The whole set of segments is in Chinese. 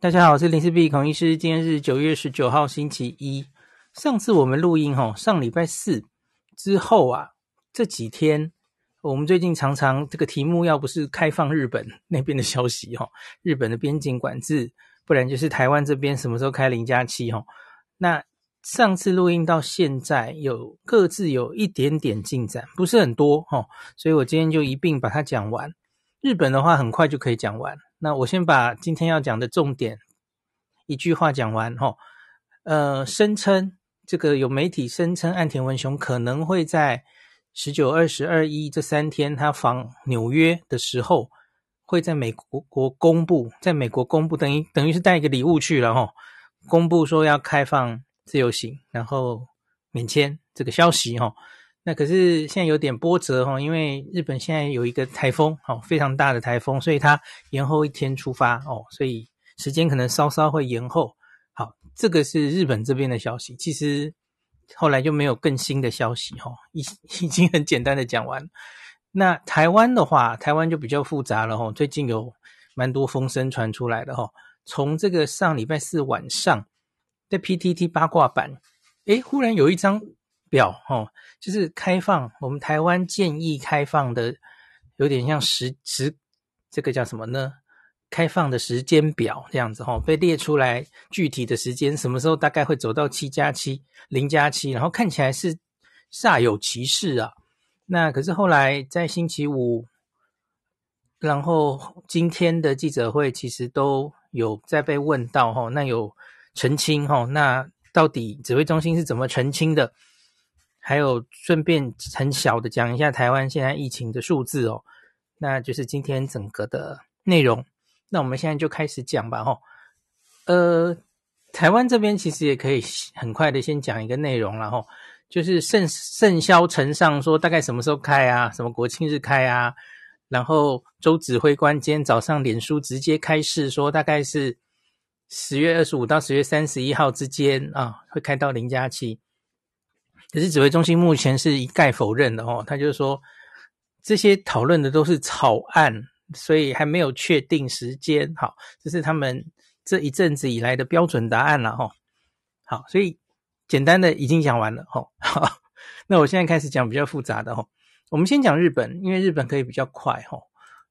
大家好，我是林氏璧孔医师。今天是九月十九号，星期一。上次我们录音哈，上礼拜四之后啊，这几天我们最近常常这个题目要不是开放日本 那边的消息哈，日本的边境管制，不然就是台湾这边什么时候开零加七哈。那上次录音到现在有各自有一点点进展，不是很多哈，所以我今天就一并把它讲完。日本的话很快就可以讲完。那我先把今天要讲的重点一句话讲完哈，呃，声称这个有媒体声称岸田文雄可能会在十九、二十、二一这三天他访纽约的时候，会在美国国公布，在美国公布，等于等于是带一个礼物去了哈，公布说要开放自由行，然后免签这个消息哈。那可是现在有点波折哈，因为日本现在有一个台风，哦，非常大的台风，所以它延后一天出发哦，所以时间可能稍稍会延后。好，这个是日本这边的消息。其实后来就没有更新的消息哈，已已经很简单的讲完。那台湾的话，台湾就比较复杂了哈，最近有蛮多风声传出来的哈。从这个上礼拜四晚上在 PTT 八卦版，诶，忽然有一张。表哦，就是开放，我们台湾建议开放的，有点像时时，这个叫什么呢？开放的时间表这样子哈，被列出来具体的时间，什么时候大概会走到七加七、零加七，然后看起来是煞有其事啊。那可是后来在星期五，然后今天的记者会其实都有在被问到哈，那有澄清哈，那到底指挥中心是怎么澄清的？还有顺便很小的讲一下台湾现在疫情的数字哦，那就是今天整个的内容。那我们现在就开始讲吧，吼。呃，台湾这边其实也可以很快的先讲一个内容了，吼，就是盛盛嚣尘上说大概什么时候开啊，什么国庆日开啊，然后周指挥官今天早上脸书直接开示说大概是十月二十五到十月三十一号之间啊，会开到零加七。可是指挥中心目前是一概否认的哦，他就是说这些讨论的都是草案，所以还没有确定时间。好，这是他们这一阵子以来的标准答案了哈。好，所以简单的已经讲完了哈。好，那我现在开始讲比较复杂的哈。我们先讲日本，因为日本可以比较快哈。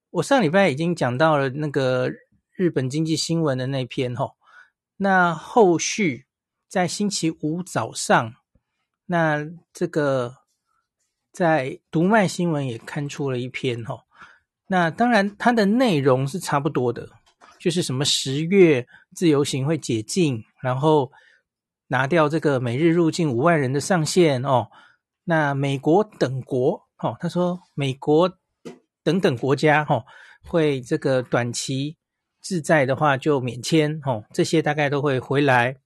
我上礼拜已经讲到了那个日本经济新闻的那篇哈，那后续在星期五早上。那这个在读卖新闻也刊出了一篇哦，那当然它的内容是差不多的，就是什么十月自由行会解禁，然后拿掉这个每日入境五万人的上限哦。那美国等国哦，他说美国等等国家哦会这个短期自在的话就免签哦，这些大概都会回来。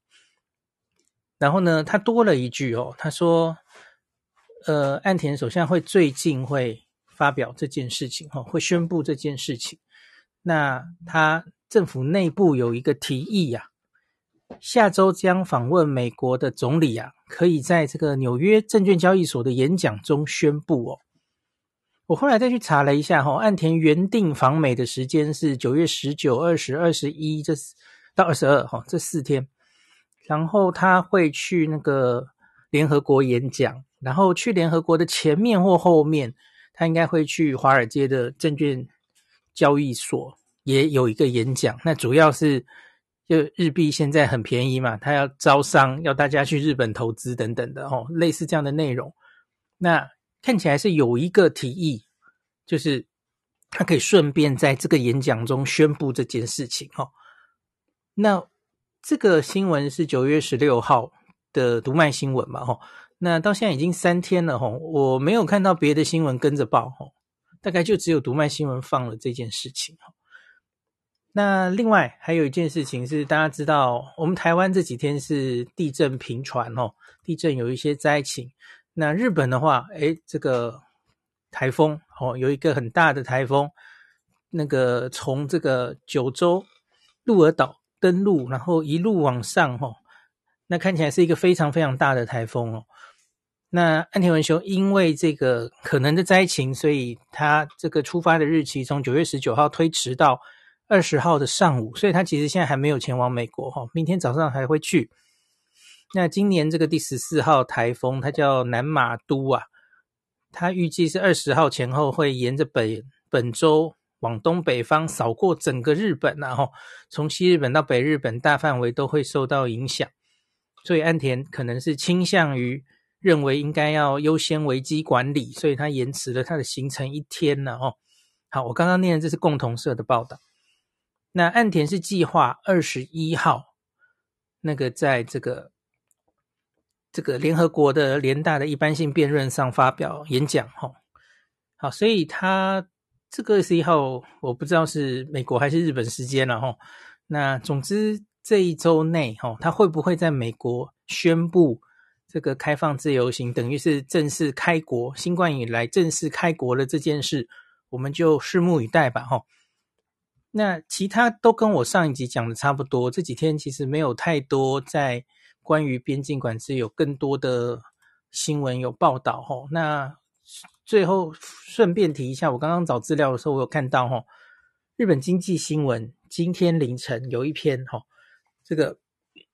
然后呢，他多了一句哦，他说，呃，岸田首相会最近会发表这件事情，哈，会宣布这件事情。那他政府内部有一个提议呀，下周将访问美国的总理啊，可以在这个纽约证券交易所的演讲中宣布哦。我后来再去查了一下，哈，岸田原定访美的时间是九月十九、二十、二十一这到二十二，哈，这四天。然后他会去那个联合国演讲，然后去联合国的前面或后面，他应该会去华尔街的证券交易所也有一个演讲。那主要是就日币现在很便宜嘛，他要招商，要大家去日本投资等等的哦，类似这样的内容。那看起来是有一个提议，就是他可以顺便在这个演讲中宣布这件事情哦。那。这个新闻是九月十六号的读卖新闻嘛？吼，那到现在已经三天了，吼，我没有看到别的新闻跟着报，吼，大概就只有读卖新闻放了这件事情，吼。那另外还有一件事情是，大家知道，我们台湾这几天是地震频传，吼，地震有一些灾情。那日本的话，诶，这个台风，哦，有一个很大的台风，那个从这个九州鹿儿岛。登陆，然后一路往上，吼，那看起来是一个非常非常大的台风哦。那安田文雄因为这个可能的灾情，所以他这个出发的日期从九月十九号推迟到二十号的上午，所以他其实现在还没有前往美国哈，明天早上还会去。那今年这个第十四号台风，它叫南玛都啊，它预计是二十号前后会沿着北本州往东北方扫过整个日本，然后从西日本到北日本大范围都会受到影响，所以岸田可能是倾向于认为应该要优先危机管理，所以他延迟了他的行程一天了哦。好，我刚刚念的这是共同社的报道。那岸田是计划二十一号那个在这个这个联合国的联大的一般性辩论上发表演讲哈。好，所以他这个时候我不知道是美国还是日本时间了哈。那总之这一周内哈，他会不会在美国宣布这个开放自由行，等于是正式开国，新冠以来正式开国了这件事？我们就拭目以待吧，哈。那其他都跟我上一集讲的差不多。这几天其实没有太多在关于边境管制有更多的新闻有报道，哈。那最后顺便提一下，我刚刚找资料的时候，我有看到，哈，日本经济新闻今天凌晨有一篇，哈，这个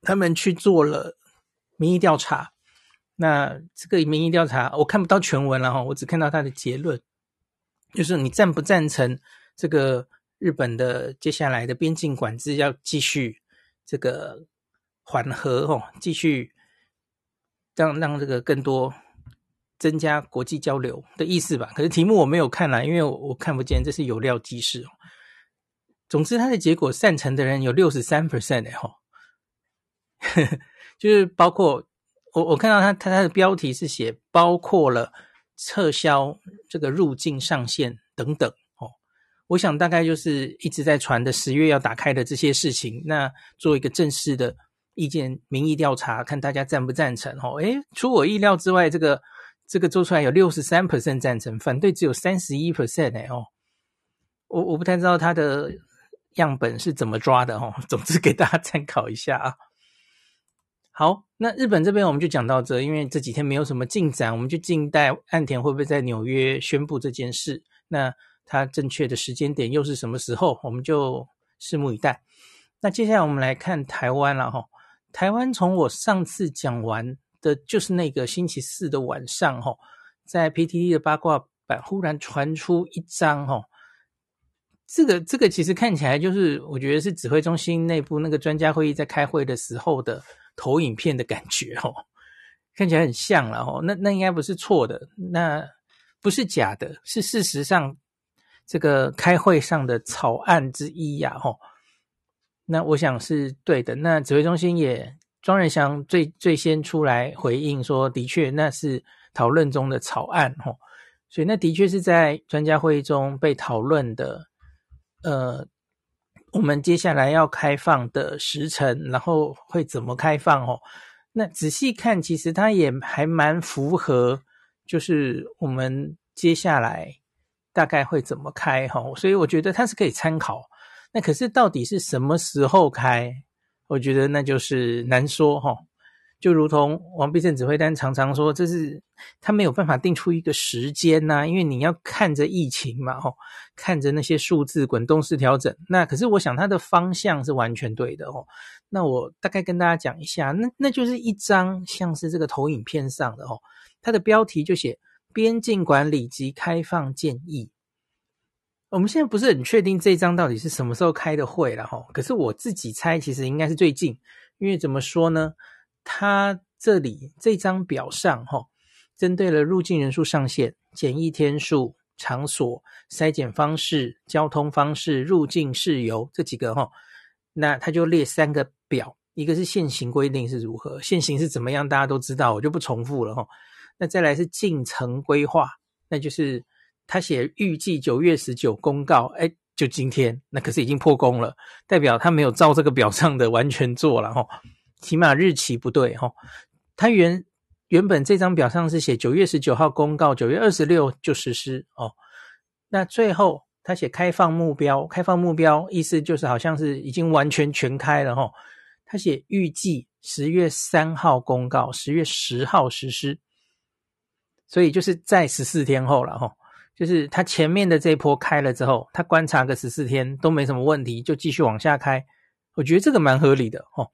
他们去做了民意调查。那这个民意调查我看不到全文了，哈，我只看到他的结论。就是你赞不赞成这个日本的接下来的边境管制要继续这个缓和哦，继续让让这个更多增加国际交流的意思吧？可是题目我没有看啦，因为我我看不见，这是有料即事哦。总之，它的结果赞成的人有六十三 percent 的哈，就是包括我我看到它它它的标题是写包括了。撤销这个入境上限等等哦，我想大概就是一直在传的十月要打开的这些事情，那做一个正式的意见民意调查，看大家赞不赞成哦。诶，出我意料之外，这个这个做出来有六十三 percent 赞成，反对只有三十一 percent 诶哦，我我不太知道他的样本是怎么抓的哦，总之给大家参考一下啊。好，那日本这边我们就讲到这，因为这几天没有什么进展，我们就静待岸田会不会在纽约宣布这件事。那他正确的时间点又是什么时候，我们就拭目以待。那接下来我们来看台湾了哈，台湾从我上次讲完的，就是那个星期四的晚上哈，在 PTT 的八卦版忽然传出一张哈，这个这个其实看起来就是我觉得是指挥中心内部那个专家会议在开会的时候的。投影片的感觉哦，看起来很像了哦。那那应该不是错的，那不是假的，是事实上这个开会上的草案之一呀吼。那我想是对的。那指挥中心也庄人祥最最先出来回应说，的确那是讨论中的草案吼。所以那的确是在专家会议中被讨论的，呃。我们接下来要开放的时程，然后会怎么开放哦？那仔细看，其实它也还蛮符合，就是我们接下来大概会怎么开哈。所以我觉得它是可以参考。那可是到底是什么时候开？我觉得那就是难说哈。就如同王必胜指挥官常常说，这是他没有办法定出一个时间呐、因为你要看着疫情嘛，吼，看着那些数字滚动式调整。那可是我想他的方向是完全对的哦。那我大概跟大家讲一下，那那就是一张像是这个投影片上的哦，它的标题就写边境管理及开放建议。我们现在不是很确定这张到底是什么时候开的会了哈，可是我自己猜其实应该是最近，因为怎么说呢？他这里这张表上，哈，针对了入境人数上限、检疫天数、场所、筛检方式、交通方式、入境事由这几个，哈，那他就列三个表，一个是现行规定是如何，现行是怎么样，大家都知道，我就不重复了，哈。那再来是进程规划，那就是他写预计九月十九公告，哎，就今天，那可是已经破功了，代表他没有照这个表上的完全做了，哈。起码日期不对哈，他原原本这张表上是写九月十九号公告，九月二十六就实施哦。那最后他写开放目标，开放目标意思就是好像是已经完全全开了哈。他写预计十月三号公告，十月十号实施，所以就是在十四天后了哈。就是他前面的这一波开了之后，他观察个十四天都没什么问题，就继续往下开。我觉得这个蛮合理的哦。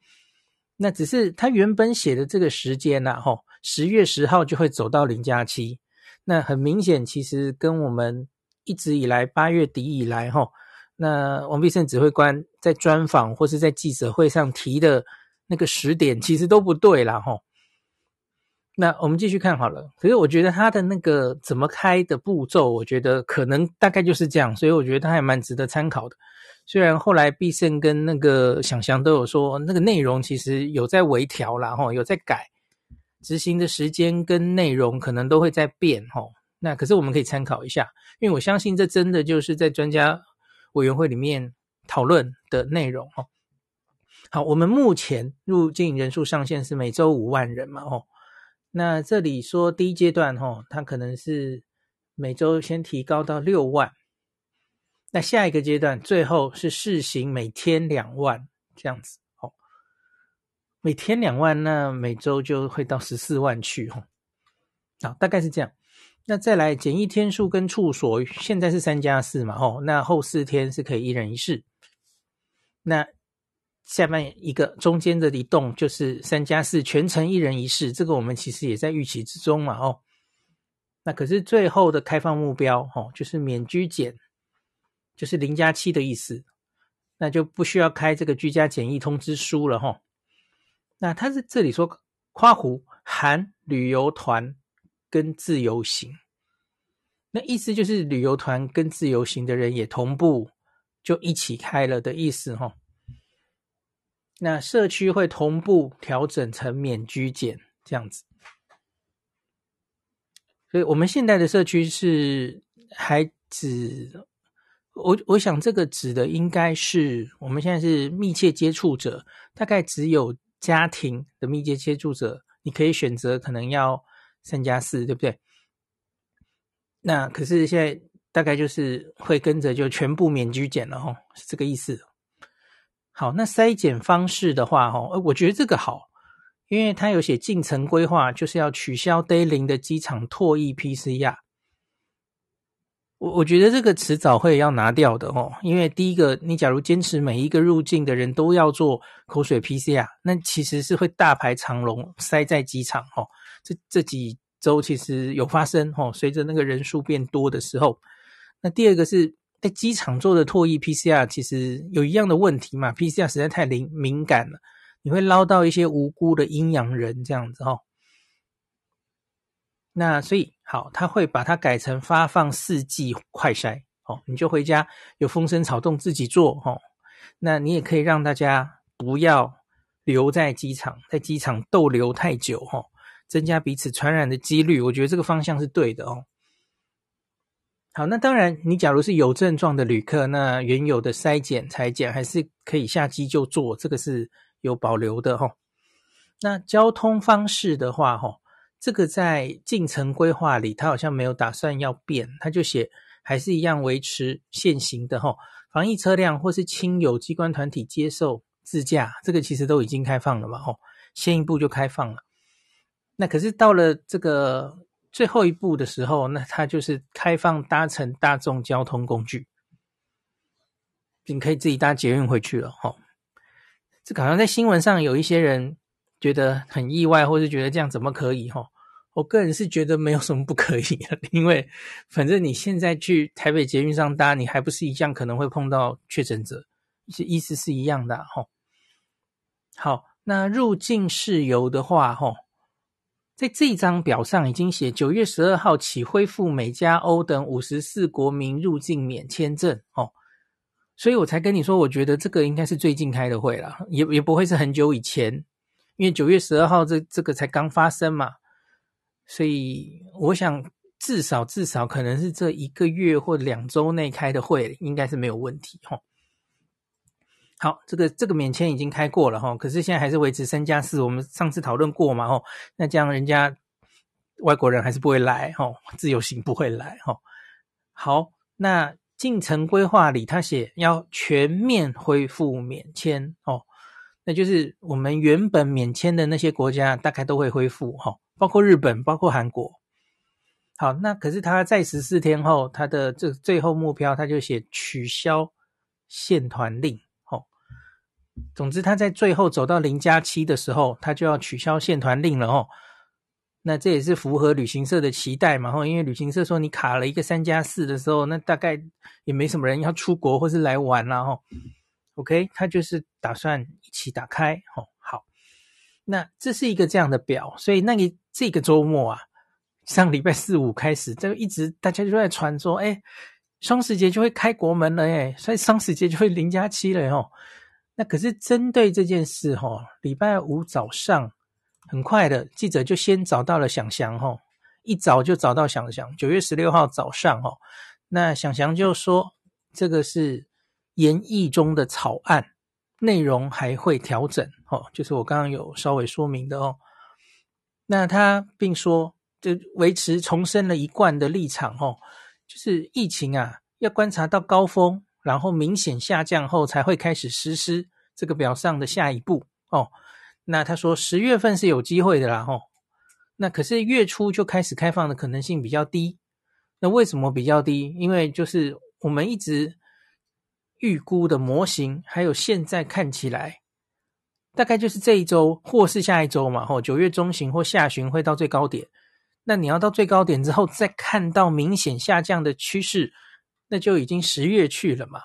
那只是他原本写的这个时间呐，吼，十月十号就会走到零加七。那很明显，其实跟我们一直以来八月底以来，吼，那王必胜指挥官在专访或是在记者会上提的那个时点，其实都不对啦，吼。那我们继续看好了，可是我觉得他的那个怎么开的步骤，我觉得可能大概就是这样，所以我觉得他还蛮值得参考的。虽然后来必胜跟那个想象都有说，那个内容其实有在微调啦，吼，有在改，执行的时间跟内容可能都会在变，吼。那可是我们可以参考一下，因为我相信这真的就是在专家委员会里面讨论的内容，吼。好，我们目前入境人数上限是每周五万人嘛，吼。那这里说第一阶段，吼，它可能是每周先提高到六万，那下一个阶段最后是试行每天两万这样子，哦，每天两万，那每周就会到十四万去，哦，好，大概是这样。那再来检疫天数跟处所，现在是三加四嘛，吼，那后四天是可以一人一室，那。下面一个中间的一栋就是三加四，全程一人一室，这个我们其实也在预期之中嘛，哦，那可是最后的开放目标，哦，就是免居检，就是零加七的意思，那就不需要开这个居家检疫通知书了，哈。那他是这里说括弧含旅游团跟自由行，那意思就是旅游团跟自由行的人也同步就一起开了的意思，哈。那社区会同步调整成免居检这样子，所以我们现在的社区是还指我，我想这个指的应该是我们现在是密切接触者，大概只有家庭的密切接触者，你可以选择可能要三加四，对不对？那可是现在大概就是会跟着就全部免居检了哦，是这个意思。好，那筛检方式的话，哈，我觉得这个好，因为他有写进程规划，就是要取消 Day 零的机场唾液 PCR。我我觉得这个迟早会要拿掉的哦，因为第一个，你假如坚持每一个入境的人都要做口水 PCR，那其实是会大排长龙塞在机场哦。这这几周其实有发生哦，随着那个人数变多的时候，那第二个是。在机场做的唾液 PCR 其实有一样的问题嘛，PCR 实在太灵敏感了，你会捞到一些无辜的阴阳人这样子哦。那所以好，他会把它改成发放四剂快筛哦，你就回家有风声草动自己做哦。那你也可以让大家不要留在机场，在机场逗留太久哦，增加彼此传染的几率。我觉得这个方向是对的哦。好，那当然，你假如是有症状的旅客，那原有的筛检、采检还是可以下机就做，这个是有保留的哈。那交通方式的话，哈，这个在进程规划里，他好像没有打算要变，他就写还是一样维持现行的哈。防疫车辆或是亲友机关团体接受自驾，这个其实都已经开放了嘛，哈，先一步就开放了。那可是到了这个。最后一步的时候，那它就是开放搭乘大众交通工具，你可以自己搭捷运回去了哈。这个好像在新闻上有一些人觉得很意外，或是觉得这样怎么可以哈？我个人是觉得没有什么不可以的，因为反正你现在去台北捷运上搭，你还不是一样可能会碰到确诊者，意思是一样的哈。好，那入境事由的话哈。在这张表上已经写，九月十二号起恢复美加欧等五十四国民入境免签证哦，所以我才跟你说，我觉得这个应该是最近开的会了，也也不会是很久以前，因为九月十二号这这个才刚发生嘛，所以我想至少至少可能是这一个月或两周内开的会，应该是没有问题哈。好，这个这个免签已经开过了哈，可是现在还是维持三加四。我们上次讨论过嘛，吼，那这样人家外国人还是不会来，吼，自由行不会来，哈。好，那进程规划里他写要全面恢复免签，哦，那就是我们原本免签的那些国家大概都会恢复，哈，包括日本，包括韩国。好，那可是他在十四天后，他的这最后目标，他就写取消限团令。总之他在最后走到零加七的时候，他就要取消限团令了。哦，那这也是符合旅行社的期待嘛。哦，因为旅行社说你卡了一个三加四的时候，那大概也没什么人要出国或是来玩了。哦，OK，他就是打算一起打开。哦，好，那这是一个这样的表，所以那个这个周末啊。上礼拜四五开始，这一直大家就在传说，哎，双十节就会开国门了，哎，所以双十节就会零加七了，哦。那可是针对这件事，哈，礼拜五早上很快的，记者就先找到了祥祥，哈，一早就找到祥祥，九月十六号早上，哈，那祥祥就说，这个是研议中的草案，内容还会调整，哦，就是我刚刚有稍微说明的哦。那他并说。就维持重申了一贯的立场，哦，就是疫情啊，要观察到高峰，然后明显下降后，才会开始实施这个表上的下一步，哦。那他说十月份是有机会的啦，哦。那可是月初就开始开放的可能性比较低。那为什么比较低？因为就是我们一直预估的模型，还有现在看起来，大概就是这一周或是下一周嘛，哦，九月中旬或下旬会到最高点。那你要到最高点之后，再看到明显下降的趋势，那就已经十月去了嘛。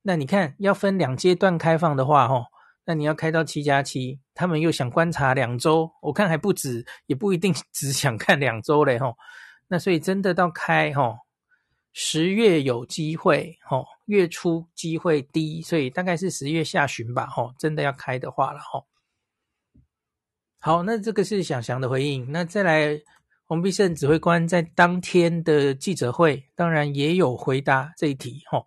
那你看要分两阶段开放的话，吼，那你要开到七加七，他们又想观察两周，我看还不止，也不一定 只想看两周嘞，吼。那所以真的到开，吼，十月有机会，吼，月初机会低，所以大概是十月下旬吧，吼，真的要开的话了，吼。好，那这个是祥祥的回应，那再来。洪必胜指挥官在当天的记者会，当然也有回答这一题，吼。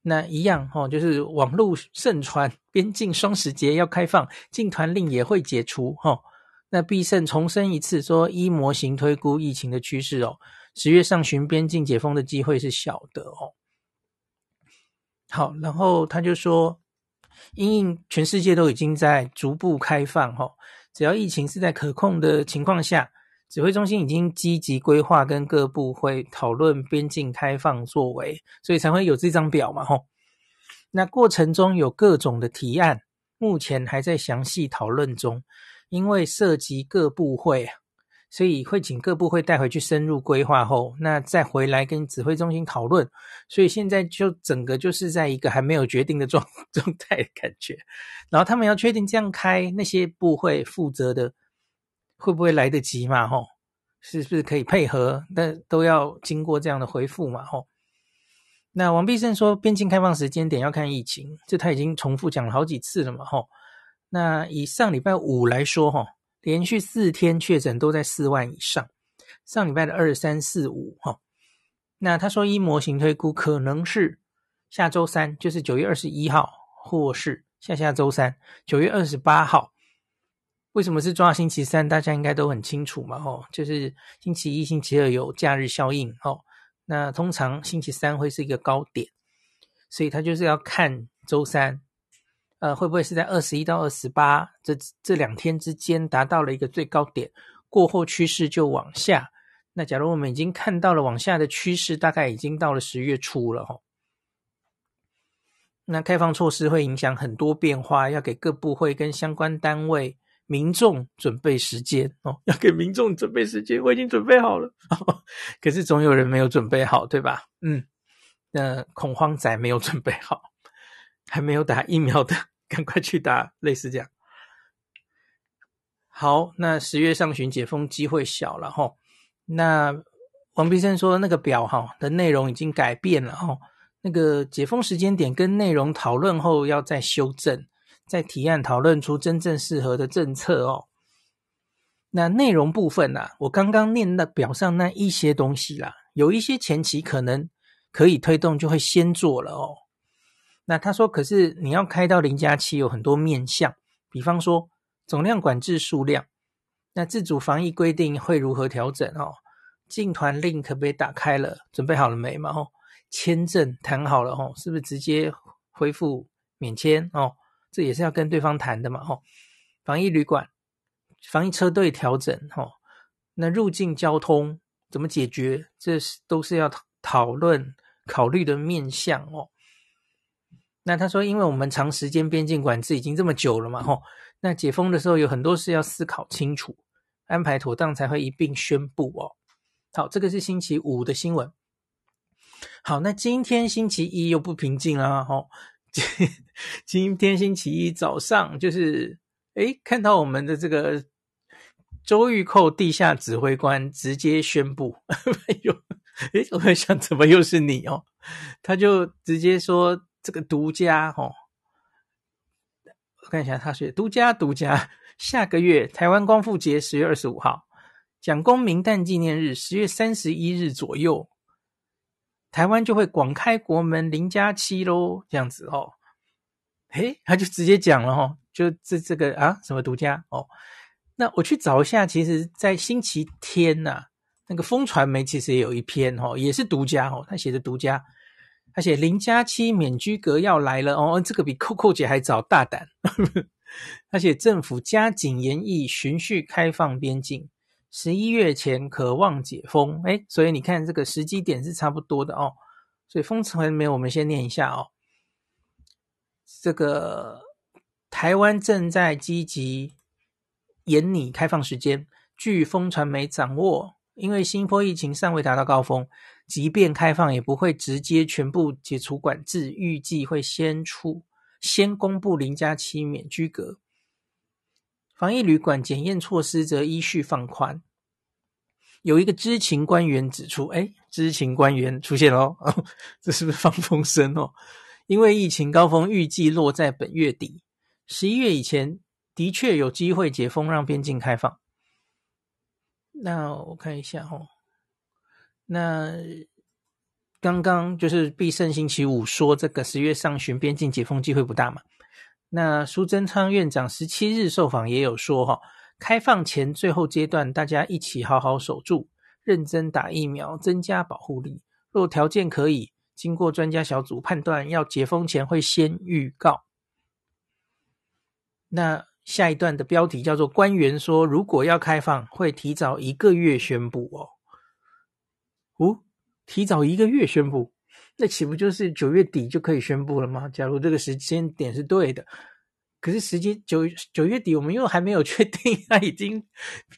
那一样，吼，就是网络盛传边境双十节要开放，禁团令也会解除，吼。那必胜重申一次，说一模型推估疫情的趋势，哦，十月上旬边境解封的机会是小的，哦。好，然后他就说，因应全世界都已经在逐步开放，吼。只要疫情是在可控的情况下，指挥中心已经积极规划跟各部会讨论边境开放作为，所以才会有这张表嘛，吼。那过程中有各种的提案，目前还在详细讨论中，因为涉及各部会。所以会请各部会带回去深入规划后，那再回来跟指挥中心讨论。所以现在就整个就是在一个还没有决定的状 状态感觉。然后他们要确定这样开，那些部会负责的会不会来得及嘛？吼，是不是可以配合？但都要经过这样的回复嘛？吼。那王必胜说，边境开放时间点要看疫情，这他已经重复讲了好几次了嘛？吼。那以上礼拜五来说，吼。连续四天确诊都在四万以上，上礼拜的二三四五哈，那他说一模型推估可能是下周三，就是九月二十一号，或是下下周三，九月二十八号。为什么是抓星期三？大家应该都很清楚嘛，哦，就是星期一、星期二有假日效应，哦，那通常星期三会是一个高点，所以他就是要看周三。呃，会不会是在二十一到二十八这这两天之间达到了一个最高点，过后趋势就往下？那假如我们已经看到了往下的趋势，大概已经到了十月初了哈。那开放措施会影响很多变化，要给各部会跟相关单位、民众准备时间哦，要给民众准备时间，我已经准备好了，可是总有人没有准备好，对吧？嗯，那恐慌仔没有准备好。还没有打疫苗的，赶快去打，类似这样。好，那十月上旬解封机会小了哈。那王必生说，那个表哈的内容已经改变了哈。那个解封时间点跟内容讨论后要再修正，再提案讨论出真正适合的政策哦。那内容部分呐、啊，我刚刚念的表上那一些东西啦，有一些前期可能可以推动，就会先做了哦。那他说，可是你要开到零加七，有很多面向，比方说总量管制数量，那自主防疫规定会如何调整哦？进团令可不可以打开了？准备好了没嘛？哦，签证谈好了哦，是不是直接恢复免签哦？这也是要跟对方谈的嘛？哦，防疫旅馆、防疫车队调整哦，那入境交通怎么解决？这是都是要讨论考虑的面向哦。那他说，因为我们长时间边境管制已经这么久了嘛，吼，那解封的时候有很多事要思考清楚，安排妥当才会一并宣布哦。好，这个是星期五的新闻。好，那今天星期一又不平静了，吼，今 今天星期一早上就是，诶，看到我们的这个周玉蔻地下指挥官直接宣布，哎呦，诶，我在想怎么又是你哦？他就直接说。这个独家哦，我看一下，他是独家独家。下个月台湾光复节十月二十五号，蒋公明诞纪念日十月三十一日左右，台湾就会广开国门零加七喽，这样子哦。嘿，他就直接讲了哦，就这这个啊，什么独家哦？那我去找一下，其实，在星期天呐、那个风传媒其实也有一篇哦，也是独家哦，他写的独家。而且零加七免居隔要来了哦，这个比扣扣姐还早，大胆。而且政府加紧研议，循序开放边境，十一月前可望解封。哎，所以你看这个时机点是差不多的哦。所以风传媒我们先念一下哦。这个台湾正在积极研拟开放时间，据风传媒掌握，因为新波疫情尚未达到高峰。即便开放，也不会直接全部解除管制，预计会先出先公布零加七免居隔，防疫旅馆检验措施则依序放宽。有一个知情官员指出，哎，知情官员出现了哦，这是不是放风声哦？因为疫情高峰预计落在本月底，十一月以前的确有机会解封，让边境开放。那我看一下哦。那刚刚就是必胜星期五说这个十月上旬边境解封机会不大嘛？那苏贞昌院长十七日受访也有说哈，开放前最后阶段大家一起好好守住，认真打疫苗，增加保护力。若条件可以，经过专家小组判断，要解封前会先预告。那下一段的标题叫做“官员说，如果要开放，会提早一个月宣布哦。”提早一个月宣布，那岂不就是九月底就可以宣布了吗？假如这个时间点是对的，可是时间九九月底我们又还没有确定，它已经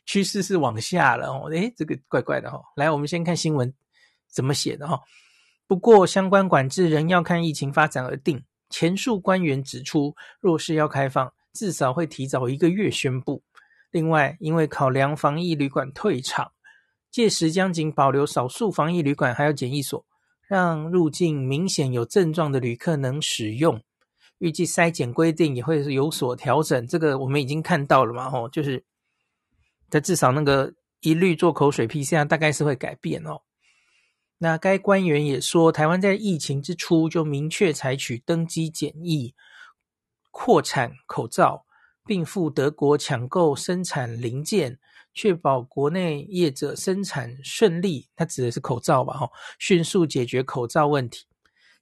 趋势是往下了哦。诶，这个怪怪的哦。来，我们先看新闻怎么写的哈。不过相关管制仍要看疫情发展而定。前述官员指出，若是要开放，至少会提早一个月宣布。另外，因为考量防疫旅馆退场。届时将仅保留少数防疫旅馆还有检疫所，让入境明显有症状的旅客能使用。预计筛检规定也会有所调整，这个我们已经看到了嘛？吼，就是在至少那个一律做口水 PCR 大概是会改变哦。那该官员也说，台湾在疫情之初就明确采取登机检疫、扩产口罩，并赴德国抢购生产零件。确保国内业者生产顺利，它指的是口罩吧？哈，迅速解决口罩问题。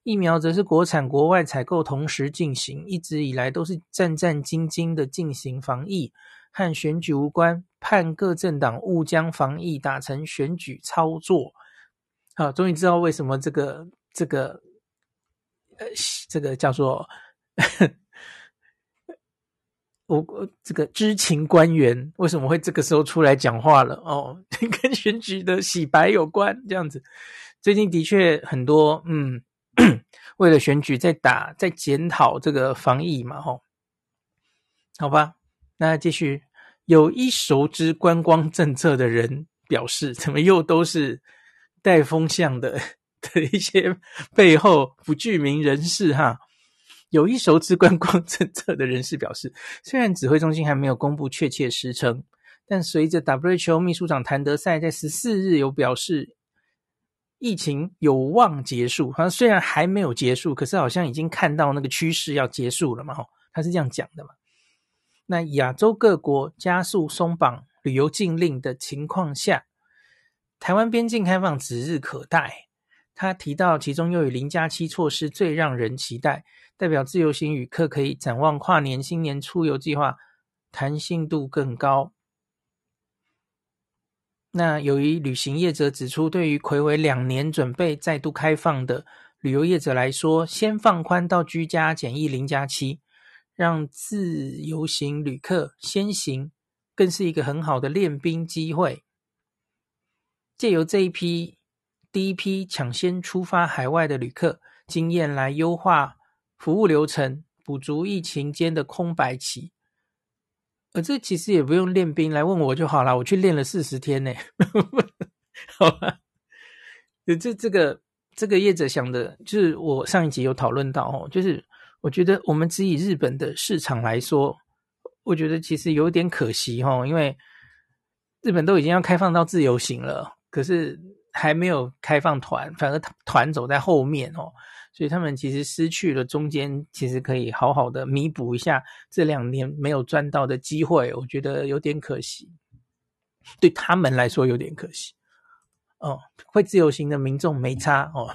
疫苗则是国产国外采购同时进行，一直以来都是战战兢兢的进行防疫，和选举无关。盼各政党勿将防疫打成选举操作。好，终于知道为什么这个这个呃，这个叫做。我我这个知情官员为什么会这个时候出来讲话了？哦，跟选举的洗白有关，这样子。最近的确很多，嗯，为了选举在打，在检讨这个防疫嘛，吼、哦。好吧，那继续。有一熟知观光政策的人表示，怎么又都是带风向的 的一些背后不具名人士哈？有一熟知观光政策的人士表示，虽然指挥中心还没有公布确切时程，但随着 WHO 秘书长谭德赛在十四日有表示，疫情有望结束。好像虽然还没有结束，可是好像已经看到那个趋势要结束了嘛？吼，他是这样讲的嘛？那亚洲各国加速松绑旅游禁令的情况下，台湾边境开放指日可待。他提到，其中又以零加七措施最让人期待。代表自由行旅客可以展望跨年、新年出游计划，弹性度更高。那由于旅行业者指出，对于睽违两年准备再度开放的旅游业者来说，先放宽到居家检疫零加七，让自由行旅客先行，更是一个很好的练兵机会。借由这一批第一批抢先出发海外的旅客经验来优化服务流程，补足疫情间的空白期。而这其实也不用练兵，来问我就好了。我去练了四十天呢，好吧？这这个这个业者想的，就是我上一集有讨论到哦，就是我觉得我们只以日本的市场来说，我觉得其实有点可惜哦，因为日本都已经要开放到自由行了，可是还没有开放团，反而团走在后面哦。所以他们其实失去了中间，其实可以好好的弥补一下这两年没有赚到的机会，我觉得有点可惜，对他们来说有点可惜。哦，会自由行的民众没差哦。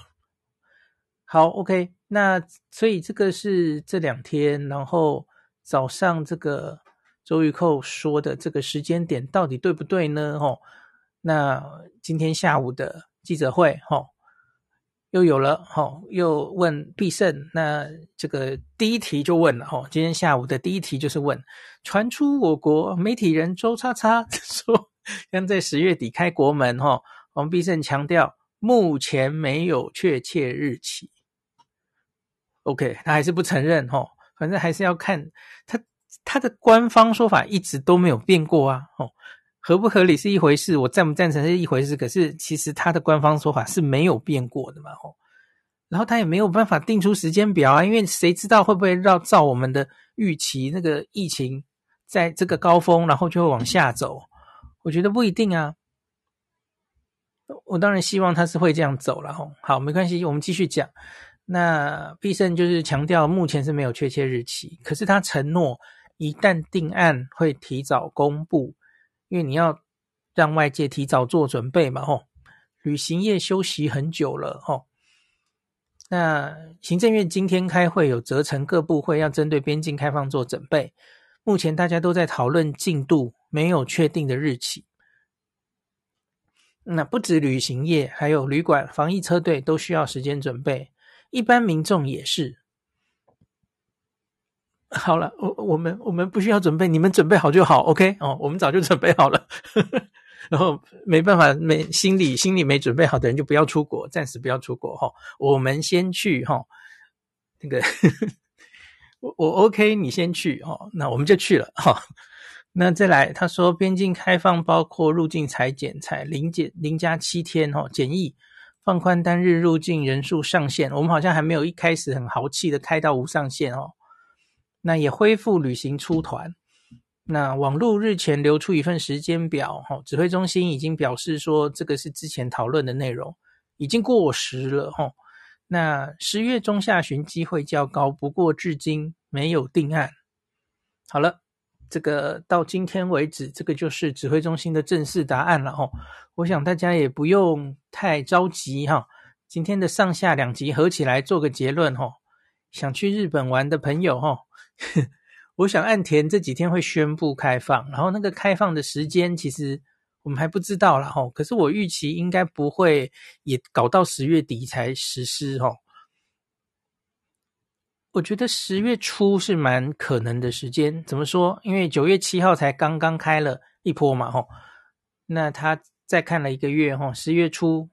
好，OK，那所以这个是这两天，然后早上这个周玉蔻说的这个时间点到底对不对呢？哦，那今天下午的记者会，哦。又有了，吼，又问必胜，那这个第一题就问了，吼，今天下午的第一题就是问，传出我国媒体人周叉叉 说将在十月底开国门，吼，王必胜强调目前没有确切日期。OK，他还是不承认，吼，反正还是要看他他的官方说法一直都没有变过啊，吼。合不合理是一回事，我赞不赞成是一回事。可是其实他的官方说法是没有变过的嘛，吼。然后他也没有办法定出时间表啊，因为谁知道会不会绕照我们的预期，那个疫情在这个高峰，然后就会往下走。我觉得不一定啊。我当然希望他是会这样走了，吼。好，没关系，我们继续讲。那必胜就是强调目前是没有确切日期，可是他承诺一旦定案会提早公布。因为你要让外界提早做准备嘛，吼，旅行业休息很久了，吼。那行政院今天开会，有责成各部会要针对边境开放做准备。目前大家都在讨论进度，没有确定的日期。那不止旅行业，还有旅馆、防疫车队都需要时间准备，一般民众也是。好了，我我们我们不需要准备，你们准备好就好，OK？哦，我们早就准备好了，然后没办法，没心里心里没准备好的人就不要出国，暂时不要出国哈、哦，我们先去哈、哦，那个我我 OK，你先去哦，那我们就去了哈、哦，那再来，他说边境开放包括入境采检采零减零加七天哈、哦，检疫放宽单日入境人数上限，我们好像还没有一开始很豪气的开到无上限哦。那也恢复旅行出团。那网路日前流出一份时间表，哈，指挥中心已经表示说，这个是之前讨论的内容，已经过时了，哈。那十月中下旬机会较高，不过至今没有定案。好了，这个到今天为止，这个就是指挥中心的正式答案了，哈。我想大家也不用太着急，哈。今天的上下两集合起来做个结论，哈。想去日本玩的朋友，哈。我想岸田这几天会宣布开放，然后那个开放的时间其实我们还不知道啦齁。可是我预期应该不会也搞到十月底才实施齁。我觉得十月初是蛮可能的时间。怎么说？因为九月七号才刚刚开了一波嘛齁。那他再看了一个月齁，十月初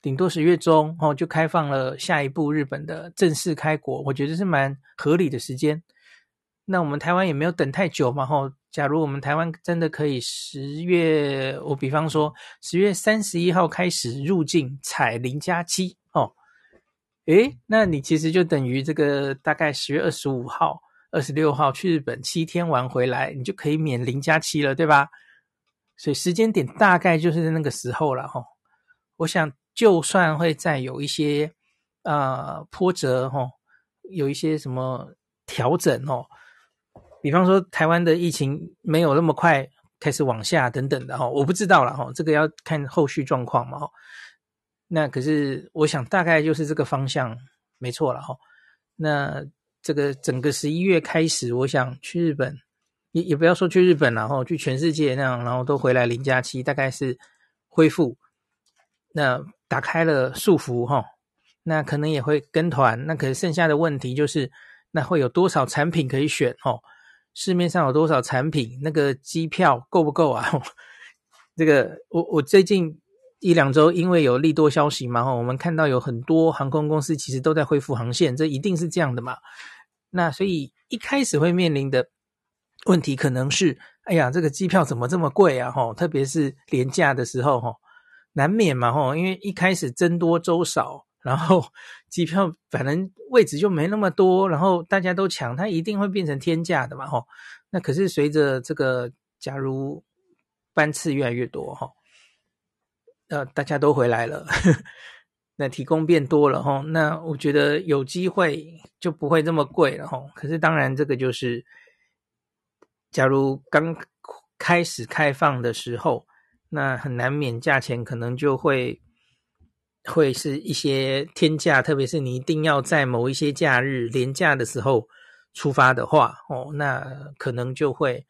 顶多十月中哦就开放了下一步日本的正式开国，我觉得是蛮合理的时间。那我们台湾也没有等太久嘛，吼。假如我们台湾真的可以十月，我比方说十月三十一号开始入境采零加七，哦，诶，那你其实就等于这个大概十月二十五号、二十六号去日本七天玩回来，你就可以免零加七了，对吧？所以时间点大概就是那个时候了，吼。我想就算会再有一些呃波折，吼，有一些什么调整，哦。比方说，台湾的疫情没有那么快开始往下等等的哈，我不知道了哈，这个要看后续状况嘛哈。那可是我想大概就是这个方向没错了哈。那这个整个十一月开始，我想去日本也也不要说去日本了哈，去全世界那样，然后都回来零加七，大概是恢复，那打开了束缚哈，那可能也会跟团，那可是剩下的问题就是，那会有多少产品可以选哦？市面上有多少产品？那个机票够不够啊？这个我我最近一两周因为有利多消息嘛，我们看到有很多航空公司其实都在恢复航线，这一定是这样的嘛。那所以一开始会面临的问题可能是，哎呀，这个机票怎么这么贵啊？吼，特别是廉价的时候，吼，难免嘛，吼，因为一开始增多周少，然后 机票反正位置就没那么多，然后大家都抢，它一定会变成天价的嘛，吼。那可是随着这个，假如班次越来越多哈，呃，大家都回来了，那提供变多了哈，那我觉得有机会就不会这么贵了哈。可是当然，这个就是假如刚开始开放的时候，那很难免价钱可能就会会是一些天价，特别是你一定要在某一些假日连假的时候出发的话哦，那可能就会。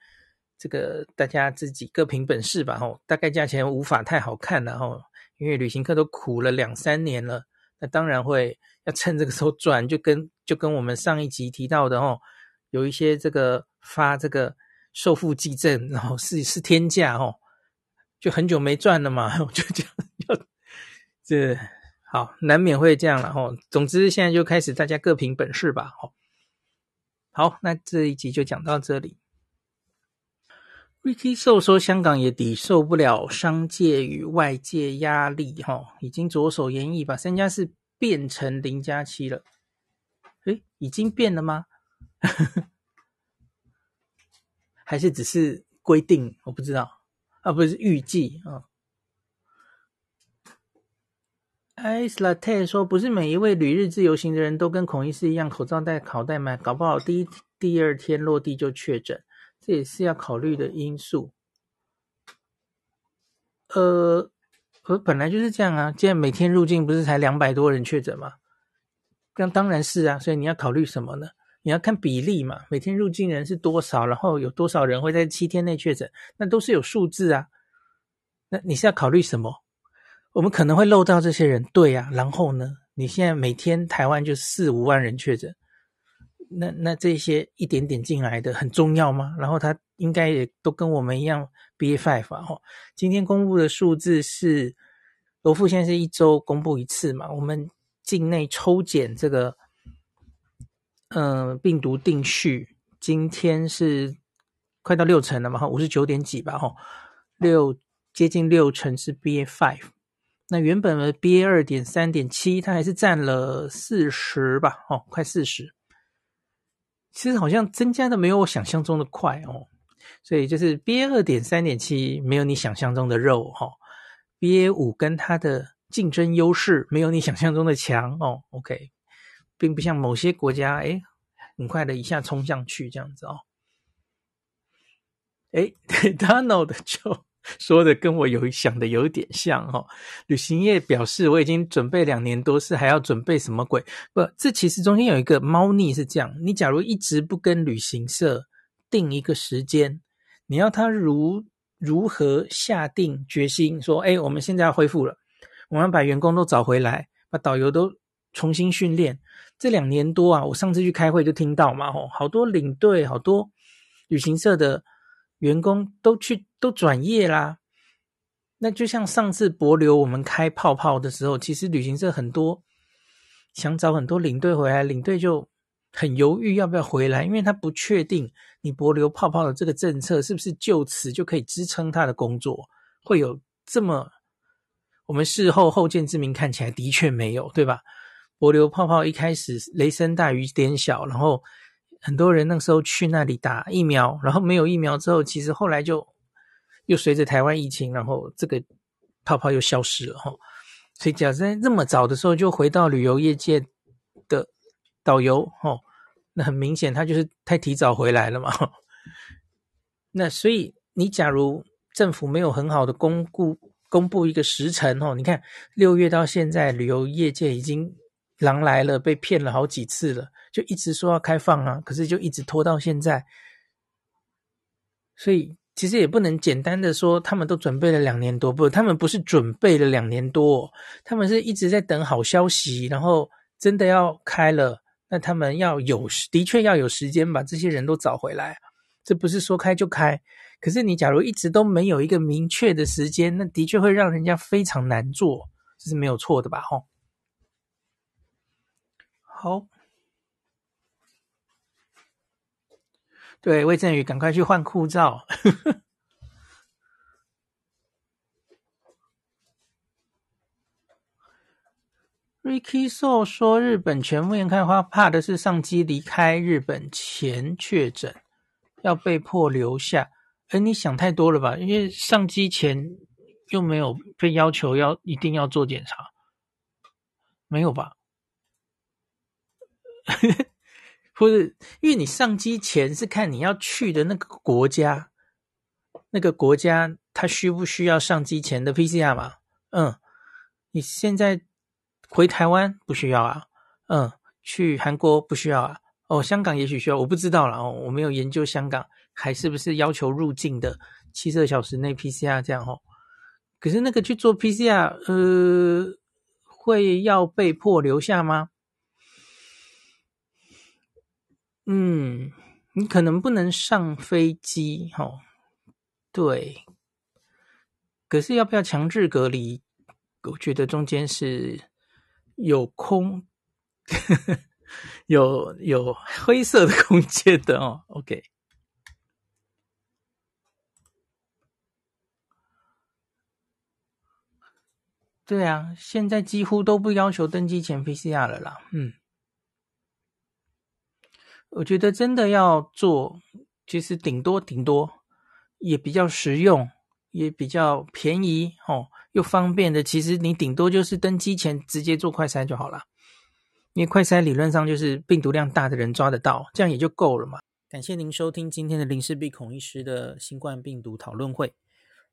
这个大家自己各凭本事吧，吼，大概价钱无法太好看了，吼，因为旅行客都苦了两三年了，那当然会要趁这个时候赚，就跟就跟我们上一集提到的，吼，有一些这个发这个受付寄证，然后是是天价，吼，就很久没赚了嘛，就这样，这好难免会这样了，吼，总之现在就开始大家各凭本事吧，吼，好，那这一集就讲到这里。Ricky So 说：“香港也抵受不了商界与外界压力，哈，已经着手研议把三加四变成零加七了。诶，已经变了吗？还是只是规定？我不知道啊，不是预计啊。艾斯拉泰说：“不是每一位旅日自由行的人都跟孔医师一样，口罩戴好戴满，搞不好第一、第二天落地就确诊。”这也是要考虑的因素。呃，呃，本来就是这样啊。既然每天入境不是才两百多人确诊吗？那当然是啊。所以你要考虑什么呢？你要看比例嘛。每天入境人是多少，然后有多少人会在七天内确诊，那都是有数字啊。那你是要考虑什么？我们可能会漏到这些人，对啊。然后呢？你现在每天台湾就四五万人确诊。那那这些一点点进来的很重要吗？然后他应该也都跟我们一样 BA.5 吧？哈，今天公布的数字是罗富现在是一周公布一次嘛？我们境内抽检这个嗯、病毒定序，今天是快到六成了嘛？哈，五十九点几吧？哈，六接近六成是 BA.5，那原本的 BA 二点三点七，它还是占了四十吧？哦，快四十。其实好像增加的没有我想象中的快哦，所以就是 BA 二点三点七没有你想象中的肉哈，BA 五跟它的竞争优势没有你想象中的强哦，OK，并不像某些国家诶很快的一下冲上去这样子哦，诶 Donald 就。说的跟我有想的有点像、哦，旅行业表示我已经准备两年多，是还要准备什么鬼？不，这其实中间有一个猫腻是这样：你假如一直不跟旅行社定一个时间，你要他如如何下定决心说，哎，我们现在要恢复了，我们要把员工都找回来，把导游都重新训练。这两年多啊，我上次去开会就听到嘛，吼，好多领队，好多旅行社的。员工都去都转业啦，那就像上次博流我们开泡泡的时候，其实旅行社很多想找很多领队回来，领队就很犹豫要不要回来，因为他不确定你博流泡泡的这个政策是不是就此就可以支撑他的工作，会有这么我们事后后见之明看起来的确没有，对吧？博流泡泡一开始雷声大雨点小，然后。很多人那时候去那里打疫苗，然后没有疫苗之后，其实后来就又随着台湾疫情，然后这个泡泡又消失了哈。所以假设在这么早的时候就回到旅游业界的导游哈，那很明显他就是太提早回来了嘛。那所以你假如政府没有很好的公布公布一个时程哦，你看六月到现在旅游业界已经。狼来了，被骗了好几次了，就一直说要开放啊，可是就一直拖到现在。所以其实也不能简单的说他们都准备了两年多，不，他们不是准备了两年多，他们是一直在等好消息，然后真的要开了，那他们要有，的确要有时间把这些人都找回来，这不是说开就开。可是你假如一直都没有一个明确的时间，那的确会让人家非常难做，这是没有错的吧？吼，好。对，魏振宇，赶快去换护照。Ricky So 说，日本全面开花，怕的是上机离开日本前确诊，要被迫留下。哎，你想太多了吧？因为上机前又没有被要求要一定要做检查，没有吧？不是，因为你上机前是看你要去的那个国家，那个国家它需不需要上机前的 PCR 嘛？嗯，你现在回台湾不需要啊，嗯，去韩国不需要啊，哦，香港也许需要，我不知道了哦，我没有研究香港还是不是要求入境的七十二小时内 PCR 这样哦。可是那个去做 PCR，呃，会要被迫留下吗？嗯，你可能不能上飞机，哦，对。可是要不要强制隔离？我觉得中间是有空，有有灰色的空间的哦。OK，对啊，现在几乎都不要求登机前 PCR 了啦。嗯。我觉得真的要做，其实顶多顶多也比较实用，也比较便宜哦，又方便的。其实你顶多就是登机前直接做快筛就好了，因为快筛理论上就是病毒量大的人抓得到，这样也就够了嘛。感谢您收听今天的林氏璧孔医师的新冠病毒讨论会。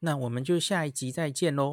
那我们就下一集再见喽。